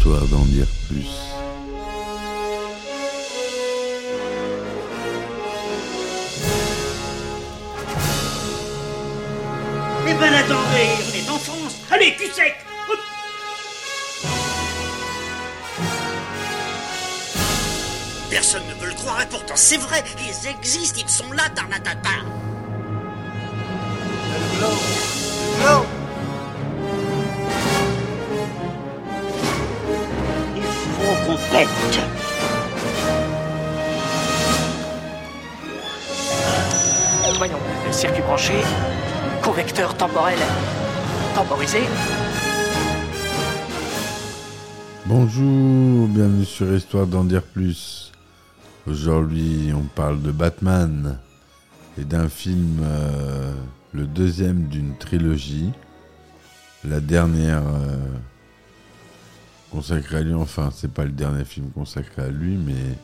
histoire d'en dire plus. Eh ben attendez, on est en France. Allez, cul sec. Hop. Personne ne veut le croire et pourtant c'est vrai, ils existent, ils sont là, Tarnatata. Il Voyons, circuit branché, correcteur temporel temporisé. Bonjour, bienvenue sur Histoire d'en dire plus. Aujourd'hui, on parle de Batman et d'un film, euh, le deuxième d'une trilogie. La dernière euh, consacrée à lui, enfin, c'est pas le dernier film consacré à lui, mais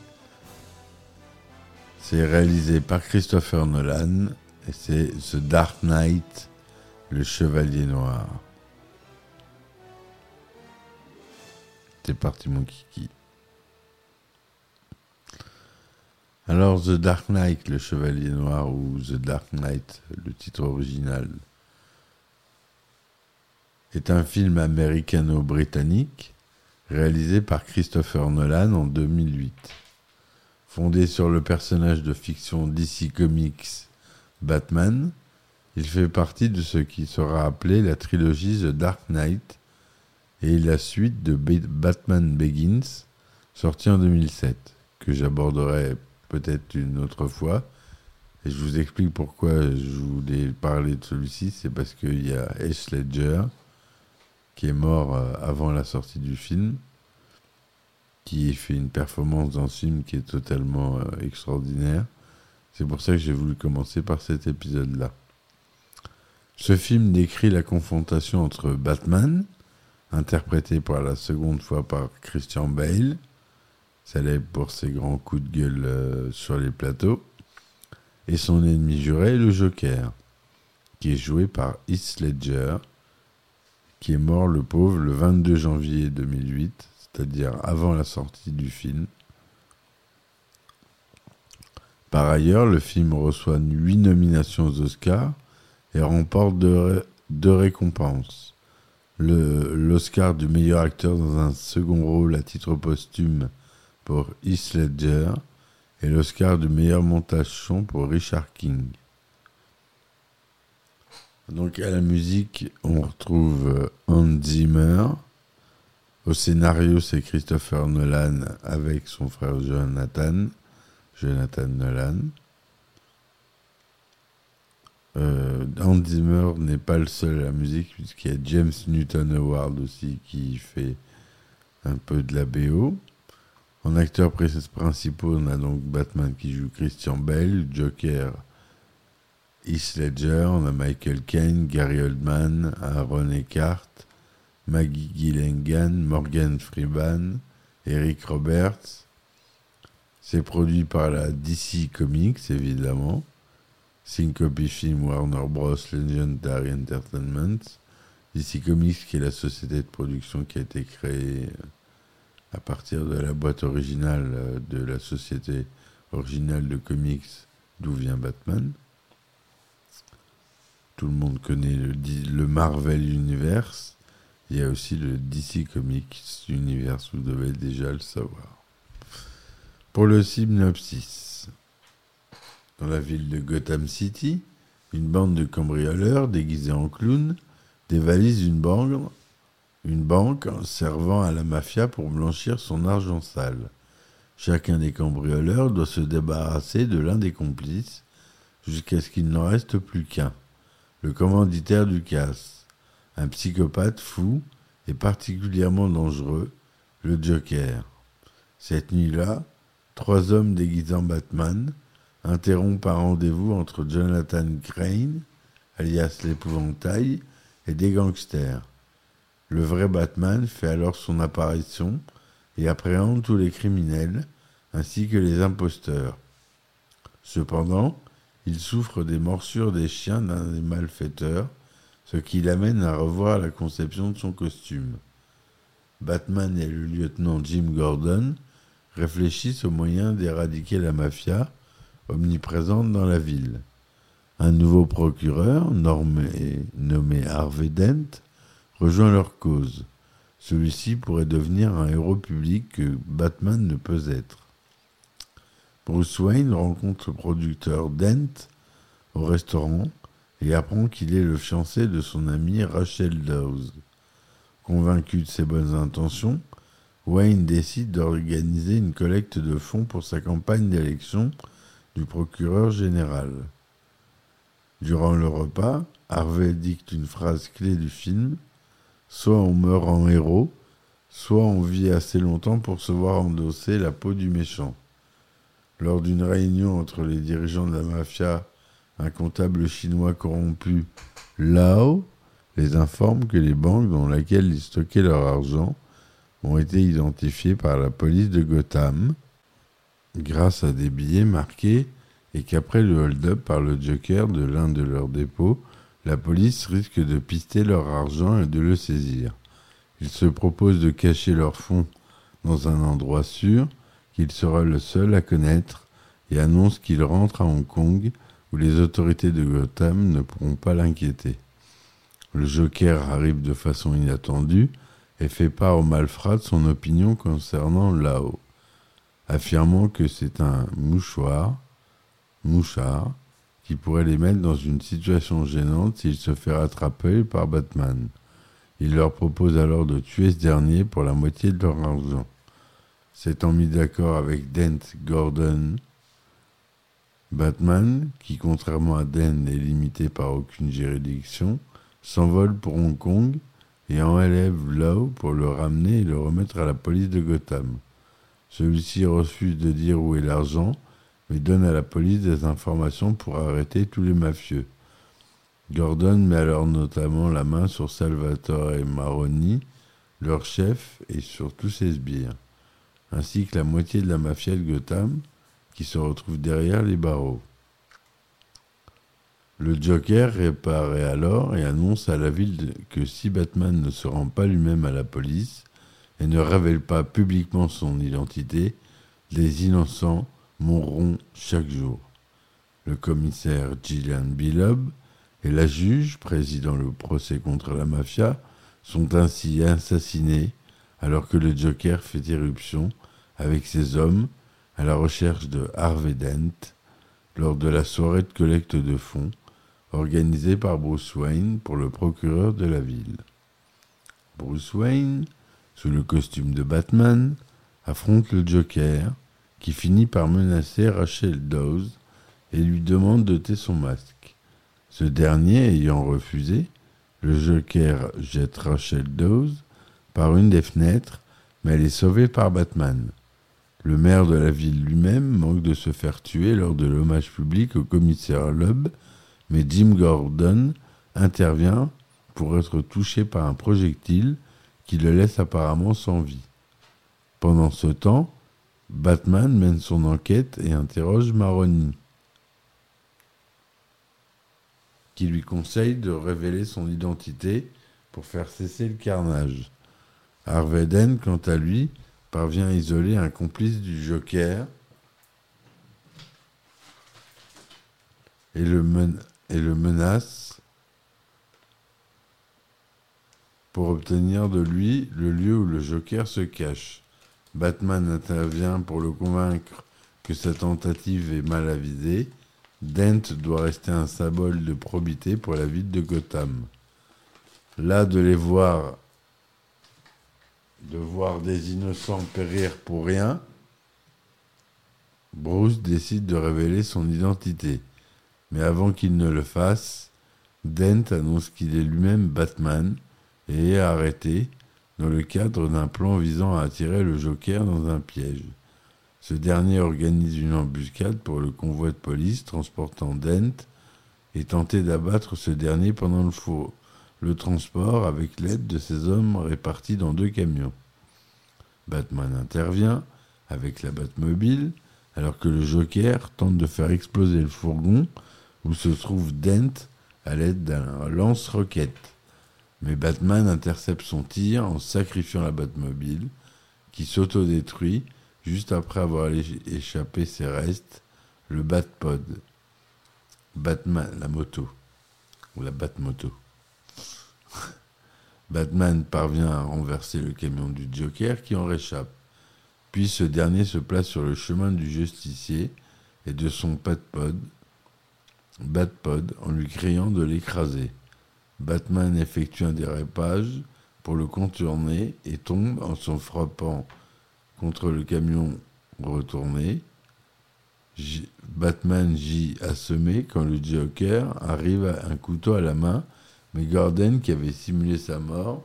c'est réalisé par Christopher Nolan et c'est The Dark Knight, le Chevalier Noir. C'est parti mon kiki. Alors The Dark Knight, le Chevalier Noir ou The Dark Knight, le titre original, est un film américano-britannique réalisé par Christopher Nolan en 2008. Fondé sur le personnage de fiction DC Comics Batman, il fait partie de ce qui sera appelé la trilogie The Dark Knight et la suite de Batman Begins, sorti en 2007, que j'aborderai peut-être une autre fois. Et je vous explique pourquoi je voulais parler de celui-ci, c'est parce qu'il y a Ash Ledger, qui est mort euh, avant la sortie du film, qui fait une performance dans ce film qui est totalement euh, extraordinaire. C'est pour ça que j'ai voulu commencer par cet épisode-là. Ce film décrit la confrontation entre Batman, interprété pour la seconde fois par Christian Bale, célèbre pour ses grands coups de gueule euh, sur les plateaux, et son ennemi juré, le Joker, qui est joué par Heath Ledger, qui est mort le pauvre le 22 janvier 2008, c'est-à-dire avant la sortie du film. Par ailleurs, le film reçoit huit nominations aux Oscars et remporte deux, deux récompenses. L'Oscar du meilleur acteur dans un second rôle à titre posthume pour Heath Ledger et l'Oscar du meilleur montage son pour Richard King. Donc à la musique, on retrouve Hans Zimmer. Au scénario, c'est Christopher Nolan avec son frère Jonathan, Jonathan Nolan. Euh, Hans Zimmer n'est pas le seul à la musique, puisqu'il y a James Newton Howard aussi qui fait un peu de la BO. En acteurs principaux, on a donc Batman qui joue Christian Bale, Joker Heath Ledger, on a Michael Caine, Gary Oldman, Aaron Eckhart, Maggie Gillengan, Morgan Freeman, Eric Roberts. C'est produit par la DC Comics, évidemment. Syncopy Film, Warner Bros. Legendary Entertainment. DC Comics, qui est la société de production qui a été créée à partir de la boîte originale de la société originale de comics d'où vient Batman. Tout le monde connaît le, Marvel Universe. Il y a aussi le DC Comics Universe, vous devez déjà le savoir. Pour le synopsis, dans la ville de Gotham City, une bande de cambrioleurs déguisés en clowns dévalise une banque, une banque servant à la mafia pour blanchir son argent sale. Chacun des cambrioleurs doit se débarrasser de l'un des complices jusqu'à ce qu'il n'en reste plus qu'un le commanditaire du casse, un psychopathe fou et particulièrement dangereux, le Joker. Cette nuit-là, trois hommes déguisés Batman interrompent un rendez-vous entre Jonathan Crane, alias l'épouvantail, et des gangsters. Le vrai Batman fait alors son apparition et appréhende tous les criminels ainsi que les imposteurs. Cependant, il souffre des morsures des chiens d'un des malfaiteurs, ce qui l'amène à revoir la conception de son costume. Batman et le lieutenant Jim Gordon réfléchissent aux moyens d'éradiquer la mafia omniprésente dans la ville. Un nouveau procureur, nommé, Harvey Dent, rejoint leur cause. Celui-ci pourrait devenir un héros public que Batman ne peut être. Bruce Wayne rencontre le producteur Dent au restaurant et apprend qu'il est le fiancé de son amie Rachel Dawes. Convaincu de ses bonnes intentions, Wayne décide d'organiser une collecte de fonds pour sa campagne d'élection du procureur général. Durant le repas, Harvey dicte une phrase clé du film Soit on meurt en héros, soit on vit assez longtemps pour se voir endosser la peau du méchant. Lors d'une réunion entre les dirigeants de la mafia, un comptable chinois corrompu, Lao, les informe que les banques dans lesquelles ils stockaient leur argent ont été identifiées par la police de Gotham grâce à des billets marqués et qu'après le hold-up par le Joker de l'un de leurs dépôts, la police risque de pister leur argent et de le saisir. Ils se proposent de cacher leurs fonds dans un endroit sûr qu'il sera le seul à connaître et annoncent qu'ils rentrent à Hong Kong où les autorités de Gotham ne pourront pas l'inquiéter. Le Joker arrive de façon inattendue et fait part aux malfrats de son opinion concernant Lao, affirmant que c'est un mouchoir, mouchard, qui pourrait les mettre dans une situation gênante s'il se fait rattraper par Batman. Il leur propose alors de tuer ce dernier pour la moitié de leur argent. S'étant mis d'accord avec Dent Gordon, Batman, qui contrairement à Dent n'est limité par aucune juridiction, s'envole pour Hong Kong et enlève Lau pour le ramener et le remettre à la police de Gotham. Celui-ci refuse de dire où est l'argent mais donne à la police des informations pour arrêter tous les mafieux. Gordon met alors notamment la main sur Salvatore et Maroni, leur chef, et sur tous ses sbires, ainsi que la moitié de la mafia de Gotham, qui se retrouve derrière les barreaux. Le Joker réparait alors et annonce à la ville que si Batman ne se rend pas lui-même à la police et ne révèle pas publiquement son identité, les innocents mourront chaque jour. Le commissaire Gillian Bilob et la juge présidant le procès contre la mafia sont ainsi assassinés alors que le Joker fait irruption avec ses hommes à la recherche de Harvey Dent lors de la soirée de collecte de fonds organisée par Bruce Wayne pour le procureur de la ville. Bruce Wayne, sous le costume de Batman, affronte le Joker qui finit par menacer Rachel Dawes et lui demande d'ôter son masque. Ce dernier ayant refusé, le Joker jette Rachel Dawes par une des fenêtres, mais elle est sauvée par Batman. Le maire de la ville lui-même manque de se faire tuer lors de l'hommage public au commissaire Loeb, mais Jim Gordon intervient pour être touché par un projectile qui le laisse apparemment sans vie. Pendant ce temps, Batman mène son enquête et interroge Maroni, qui lui conseille de révéler son identité pour faire cesser le carnage. Harvey quant à lui, parvient à isoler un complice du Joker et le, menace pour obtenir de lui le lieu où le Joker se cache. Batman intervient pour le convaincre que sa tentative est mal avisée. Dent doit rester un symbole de probité pour la ville de Gotham. Là, de les voir, de voir des innocents périr pour rien, Bruce décide de révéler son identité. Mais avant qu'il ne le fasse, Dent annonce qu'il est lui-même Batman et est arrêté, dans le cadre d'un plan visant à attirer le Joker dans un piège. Ce dernier organise une embuscade pour le convoi de police transportant Dent et tenter d'abattre ce dernier pendant le, faux, le transport avec l'aide de ses hommes répartis dans deux camions. Batman intervient avec la Batmobile alors que le Joker tente de faire exploser le fourgon où se trouve Dent à l'aide d'un lance-roquette. Mais Batman intercepte son tir en sacrifiant la Batmobile, qui s'autodétruit juste après avoir échappé ses restes, le Batpod. Batman, la moto, ou la Batmoto. Batman parvient à renverser le camion du Joker qui en réchappe. Puis ce dernier se place sur le chemin du justicier et de son Batpod, Batpod en lui criant de l'écraser. Batman effectue un dérapage pour le contourner et tombe en s'en frappant contre le camion retourné. Batman gît assommé quand le Joker arrive à un couteau à la main, mais Gordon, qui avait simulé sa mort,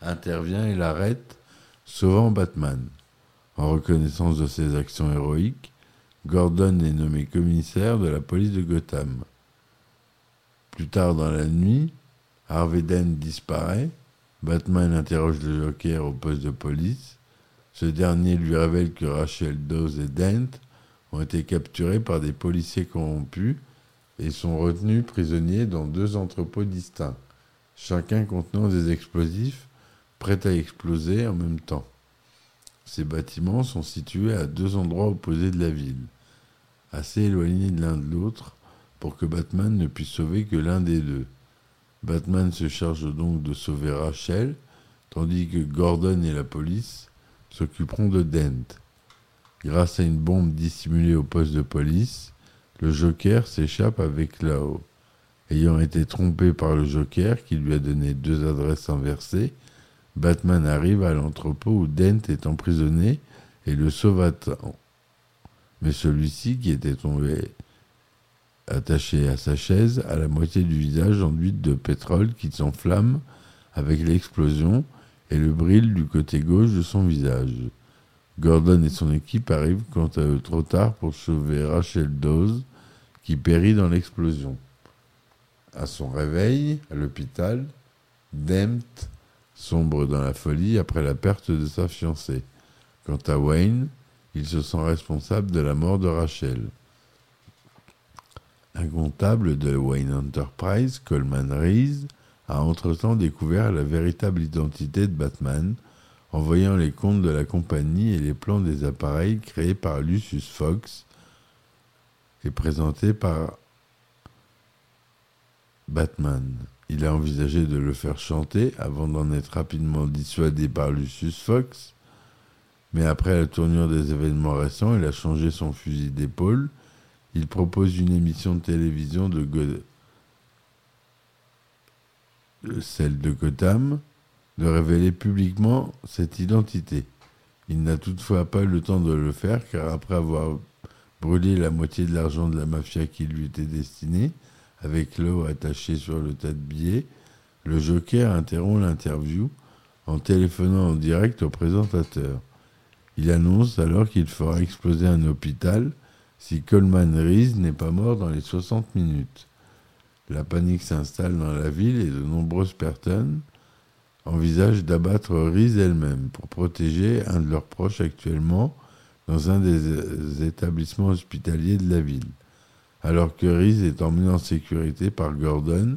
intervient et l'arrête, sauvant Batman. En reconnaissance de ses actions héroïques, Gordon est nommé commissaire de la police de Gotham. Plus tard dans la nuit, Harvey Dent disparaît. Batman interroge le Joker au poste de police. Ce dernier lui révèle que Rachel Dawes et Dent ont été capturés par des policiers corrompus et sont retenus prisonniers dans deux entrepôts distincts, chacun contenant des explosifs prêts à exploser en même temps. Ces bâtiments sont situés à deux endroits opposés de la ville, assez éloignés de l'un de l'autre pour que Batman ne puisse sauver que l'un des deux. Batman se charge donc de sauver Rachel, tandis que Gordon et la police s'occuperont de Dent. Grâce à une bombe dissimulée au poste de police, le Joker s'échappe avec Lao. Ayant été trompé par le Joker qui lui a donné deux adresses inversées, Batman arrive à l'entrepôt où Dent est emprisonné et le sauve à temps. Mais celui-ci, qui était tombé attaché à sa chaise, a la moitié du visage enduit de pétrole qui s'enflamme avec l'explosion et le brille du côté gauche de son visage. Gordon et son équipe arrivent quant à eux trop tard pour sauver Rachel Dawes, qui périt dans l'explosion. À son réveil, à l'hôpital, Dent sombre dans la folie après la perte de sa fiancée. Quant à Wayne, il se sent responsable de la mort de Rachel. Un comptable de Wayne Enterprise, Coleman Reese, a entre-temps découvert la véritable identité de Batman en voyant les comptes de la compagnie et les plans des appareils créés par Lucius Fox et présentés par Batman. Il a envisagé de le faire chanter avant d'en être rapidement dissuadé par Lucius Fox, mais après la tournure des événements récents, il a changé son fusil d'épaule il propose une émission de télévision de celle de Gotham, de révéler publiquement cette identité. Il n'a toutefois pas le temps de le faire car après avoir brûlé la moitié de l'argent de la mafia qui lui était destiné, avec l'eau attachée sur le tas de billets, le Joker interrompt l'interview en téléphonant en direct au présentateur. Il annonce alors qu'il fera exploser un hôpital si Coleman Reese n'est pas mort dans les 60 minutes. La panique s'installe dans la ville et de nombreuses personnes envisagent d'abattre Reese elle-même pour protéger un de leurs proches actuellement dans un des établissements hospitaliers de la ville, alors que Reese est emmené en sécurité par Gordon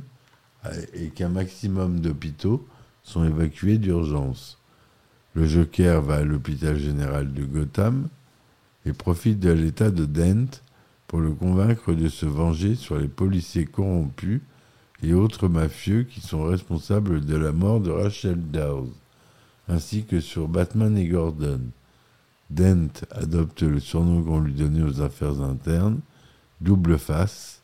et qu'un maximum d'hôpitaux sont évacués d'urgence. Le Joker va à l'hôpital général de Gotham et profite de l'état de Dent pour le convaincre de se venger sur les policiers corrompus et autres mafieux qui sont responsables de la mort de Rachel Dawes, ainsi que sur Batman et Gordon. Dent adopte le surnom qu'on lui donnait aux affaires internes, double face,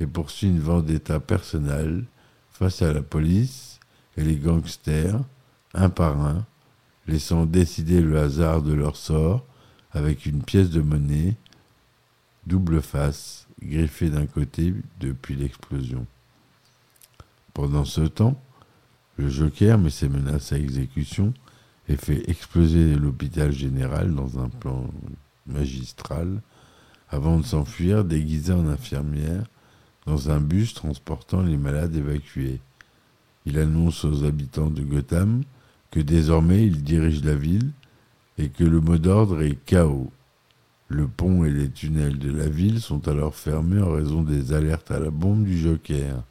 et poursuit une vendetta personnelle face à la police et les gangsters, un par un, laissant décider le hasard de leur sort avec une pièce de monnaie double face griffée d'un côté depuis l'explosion. Pendant ce temps, le Joker met ses menaces à exécution et fait exploser l'hôpital général dans un plan magistral avant de s'enfuir déguisé en infirmière dans un bus transportant les malades évacués. Il annonce aux habitants de Gotham que désormais il dirige la ville et que le mot d'ordre est chaos. Le pont et les tunnels de la ville sont alors fermés en raison des alertes à la bombe du Joker,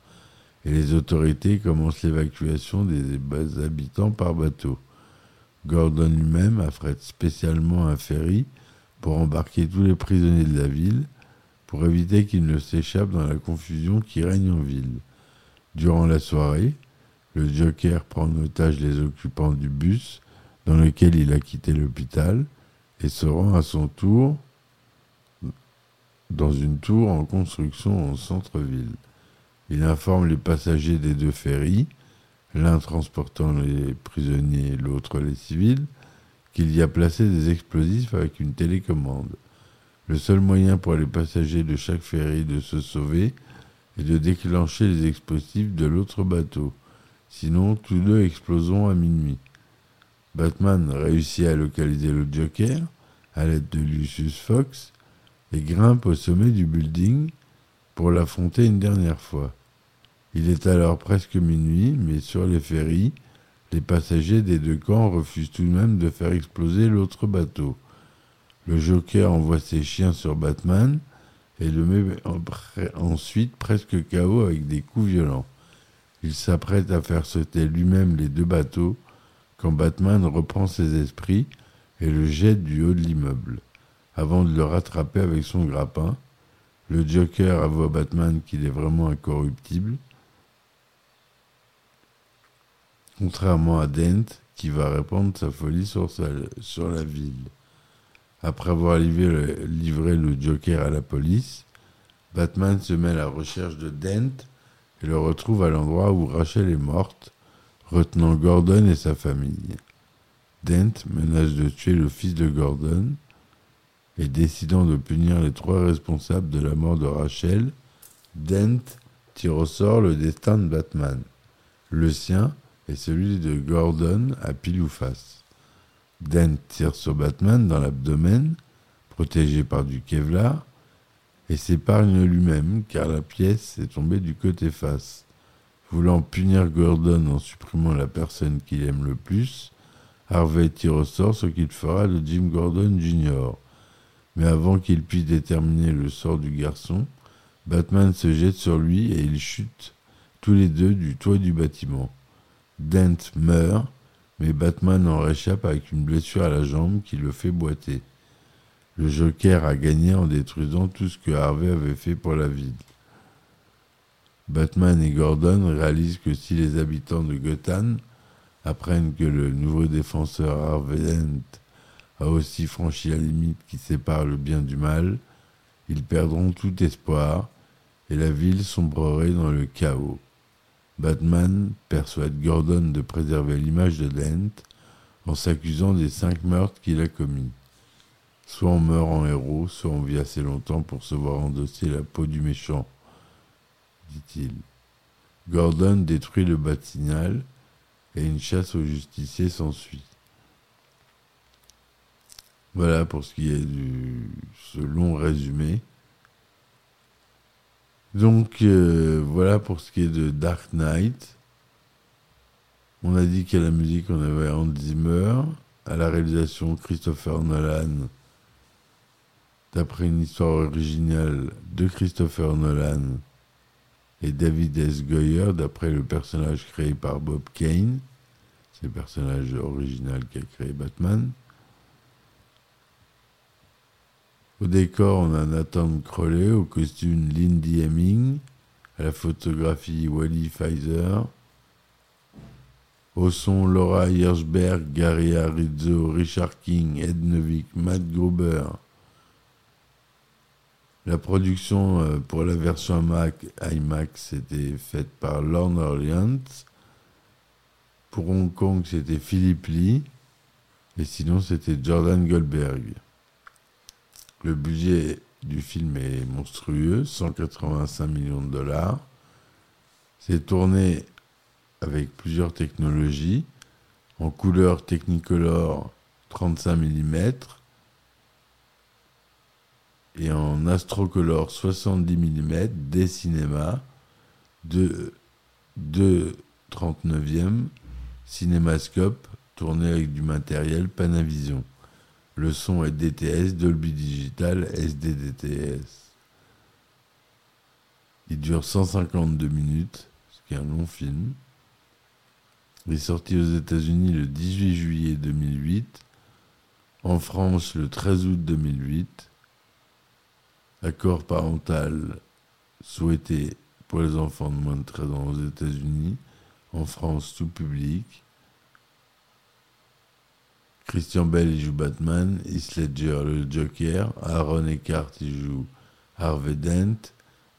et les autorités commencent l'évacuation des habitants par bateau. Gordon lui-même affrète spécialement un ferry pour embarquer tous les prisonniers de la ville, pour éviter qu'ils ne s'échappent dans la confusion qui règne en ville. Durant la soirée, le Joker prend en otage les occupants du bus dans lequel il a quitté l'hôpital et se rend à son tour dans une tour en construction en centre-ville. Il informe les passagers des deux ferries, l'un transportant les prisonniers, l'autre les civils, qu'il y a placé des explosifs avec une télécommande. Le seul moyen pour les passagers de chaque ferry de se sauver est de déclencher les explosifs de l'autre bateau. Sinon, tous deux exploseront à minuit. Batman réussit à localiser le Joker à l'aide de Lucius Fox et grimpe au sommet du building pour l'affronter une dernière fois. Il est alors presque minuit, mais sur les ferries, les passagers des deux camps refusent tout de même de faire exploser l'autre bateau. Le Joker envoie ses chiens sur Batman et le met ensuite presque KO avec des coups violents. Il s'apprête à faire sauter lui-même les deux bateaux quand Batman reprend ses esprits et le jette du haut de l'immeuble. Avant de le rattraper avec son grappin, le Joker avoue à Batman qu'il est vraiment incorruptible, contrairement à Dent qui va répandre sa folie sur, la ville. Après avoir livré le Joker à la police, Batman se met à la recherche de Dent et le retrouve à l'endroit où Rachel est morte, retenant Gordon et sa famille. Dent menace de tuer le fils de Gordon et décidant de punir les trois responsables de la mort de Rachel, Dent tire au sort le destin de Batman, le sien et celui de Gordon à pile ou face. Dent tire sur Batman dans l'abdomen, protégé par du Kevlar, et s'épargne lui-même car la pièce est tombée du côté face. Voulant punir Gordon en supprimant la personne qu'il aime le plus, Harvey tire au sort ce qu'il fera de Jim Gordon Jr. Mais avant qu'il puisse déterminer le sort du garçon, Batman se jette sur lui et ils chutent tous les deux du toit du bâtiment. Dent meurt, mais Batman en réchappe avec une blessure à la jambe qui le fait boiter. Le Joker a gagné en détruisant tout ce que Harvey avait fait pour la ville. Batman et Gordon réalisent que si les habitants de Gotham apprennent que le nouveau défenseur Harvey Dent a aussi franchi la limite qui sépare le bien du mal, ils perdront tout espoir et la ville sombrerait dans le chaos. Batman persuade Gordon de préserver l'image de Dent en s'accusant des cinq meurtres qu'il a commis. Soit on meurt en héros, soit on vit assez longtemps pour se voir endosser la peau du méchant, dit-il. Gordon détruit le bâtiment et une chasse aux justiciers s'ensuit. Voilà pour ce qui est de ce long résumé. Donc euh, voilà pour ce qui est de Dark Knight. On a dit qu'à la musique on avait Hans Zimmer, à la réalisation Christopher Nolan d'après une histoire originale de Christopher Nolan et David S. Goyer, d'après le personnage créé par Bob Kane. C'est le personnage original qui a créé Batman. Au décor, on a Nathan Crowley, au costume Lindy Hemming, à la photographie Wally Pfizer, au son Laura Hirschberg, Gary Arizzo, Richard King, Ed Novick, Matt Gruber, la production euh, pour la version Mac, IMAX était faite par Lorne Orleans. Pour Hong Kong, c'était Philippe Lee. Et sinon, c'était Jordan Goldberg. Le budget du film est monstrueux, 185 millions de dollars. C'est tourné avec plusieurs technologies, en couleur Technicolor 35 mm, et en astrocolor 70 mm des cinémas de 2 39e cinémascope tourné avec du matériel Panavision. Le son est DTS, Dolby Digital, SDDTS. Il dure 152 minutes, ce qui est un long film. Il est sorti aux États-Unis le 18 juillet 2008, en France le 13 août 2008. Accord parental souhaité pour les enfants de moins de 13 ans aux États-Unis, en France tout public. Christian Bell il joue Batman, Heath Ledger le Joker, Aaron Eckhart il joue Harvey Dent,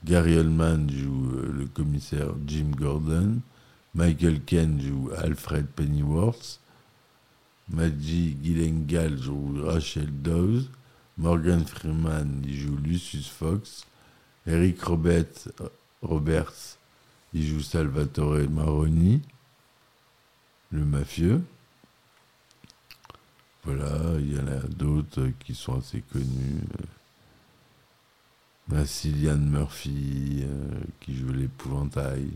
Gary Oldman joue euh, le commissaire Jim Gordon, Michael Ken joue Alfred Pennyworth, Maggie Gyllenhaal joue Rachel Dawes, Morgan Freeman il joue Lucius Fox, Eric Roberts, Roberts il joue Salvatore Maroni, le mafieux. Voilà, il y en a d'autres qui sont assez connus. La Cillian Murphy euh, qui joue l'épouvantail.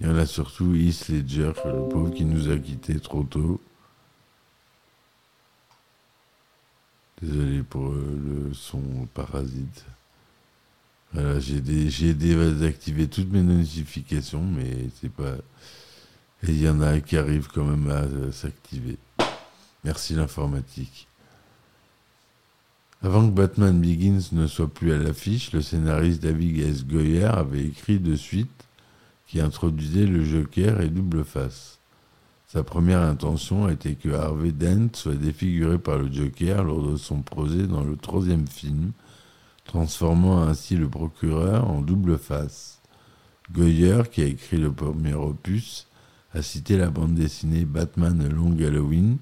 Il y en a surtout Heath Ledger, le pauvre qui nous a quittés trop tôt. Désolé pour euh, le son parasite. Voilà, j'ai dé- j'ai désactivé toutes mes notifications, mais c'est pas. Et il y en a qui arrivent quand même à euh, s'activer. Merci l'informatique. Avant que Batman Begins ne soit plus à l'affiche, le scénariste David S. Goyer avait écrit de suite qui introduisait le Joker et Double Face. Sa première intention était que Harvey Dent soit défiguré par le Joker lors de son procès dans le troisième film, transformant ainsi le procureur en double face. Goyer, qui a écrit le premier opus, a cité la bande dessinée Batman Long Halloween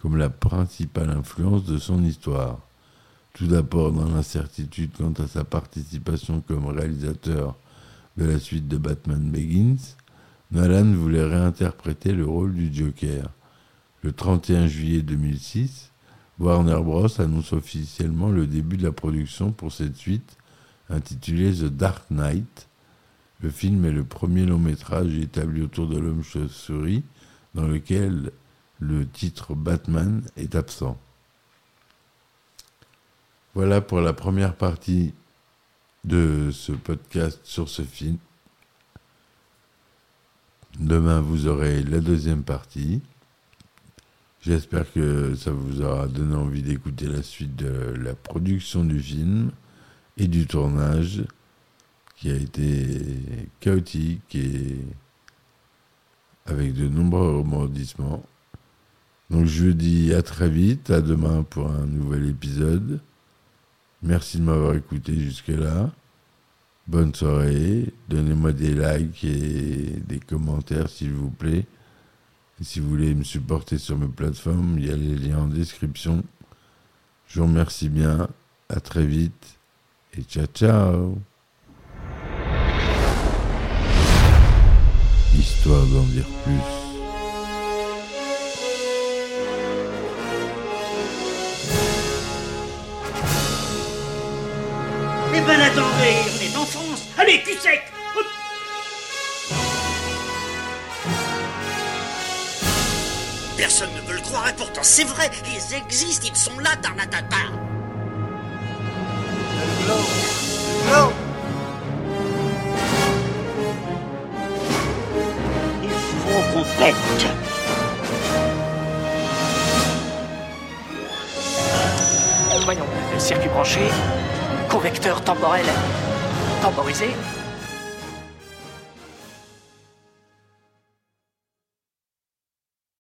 comme la principale influence de son histoire. Tout d'abord dans l'incertitude quant à sa participation comme réalisateur de la suite de Batman Begins, Nolan voulait réinterpréter le rôle du Joker. Le 31 juillet 2006, Warner Bros. annonce officiellement le début de la production pour cette suite, intitulée The Dark Knight. Le film est le premier long métrage établi autour de l'homme chauve-souris, dans lequel le titre Batman est absent. Voilà pour la première partie de ce podcast sur ce film. Demain, vous aurez la deuxième partie. J'espère que ça vous aura donné envie d'écouter la suite de la production du film et du tournage qui a été chaotique et avec de nombreux rebondissements. Donc je vous dis à très vite, à demain pour un nouvel épisode. Merci de m'avoir écouté jusque-là. Bonne soirée. Donnez-moi des likes et des commentaires s'il vous plaît. Si vous voulez me supporter sur mes plateformes, il y a les liens en description. Je vous remercie bien. À très vite. Et ciao ciao. Histoire d'en dire plus. On est en France. Allez, cul sec. Personne ne veut le croire et pourtant c'est vrai, ils existent, ils sont là, Tarnatata Convecteur temporel temporisé,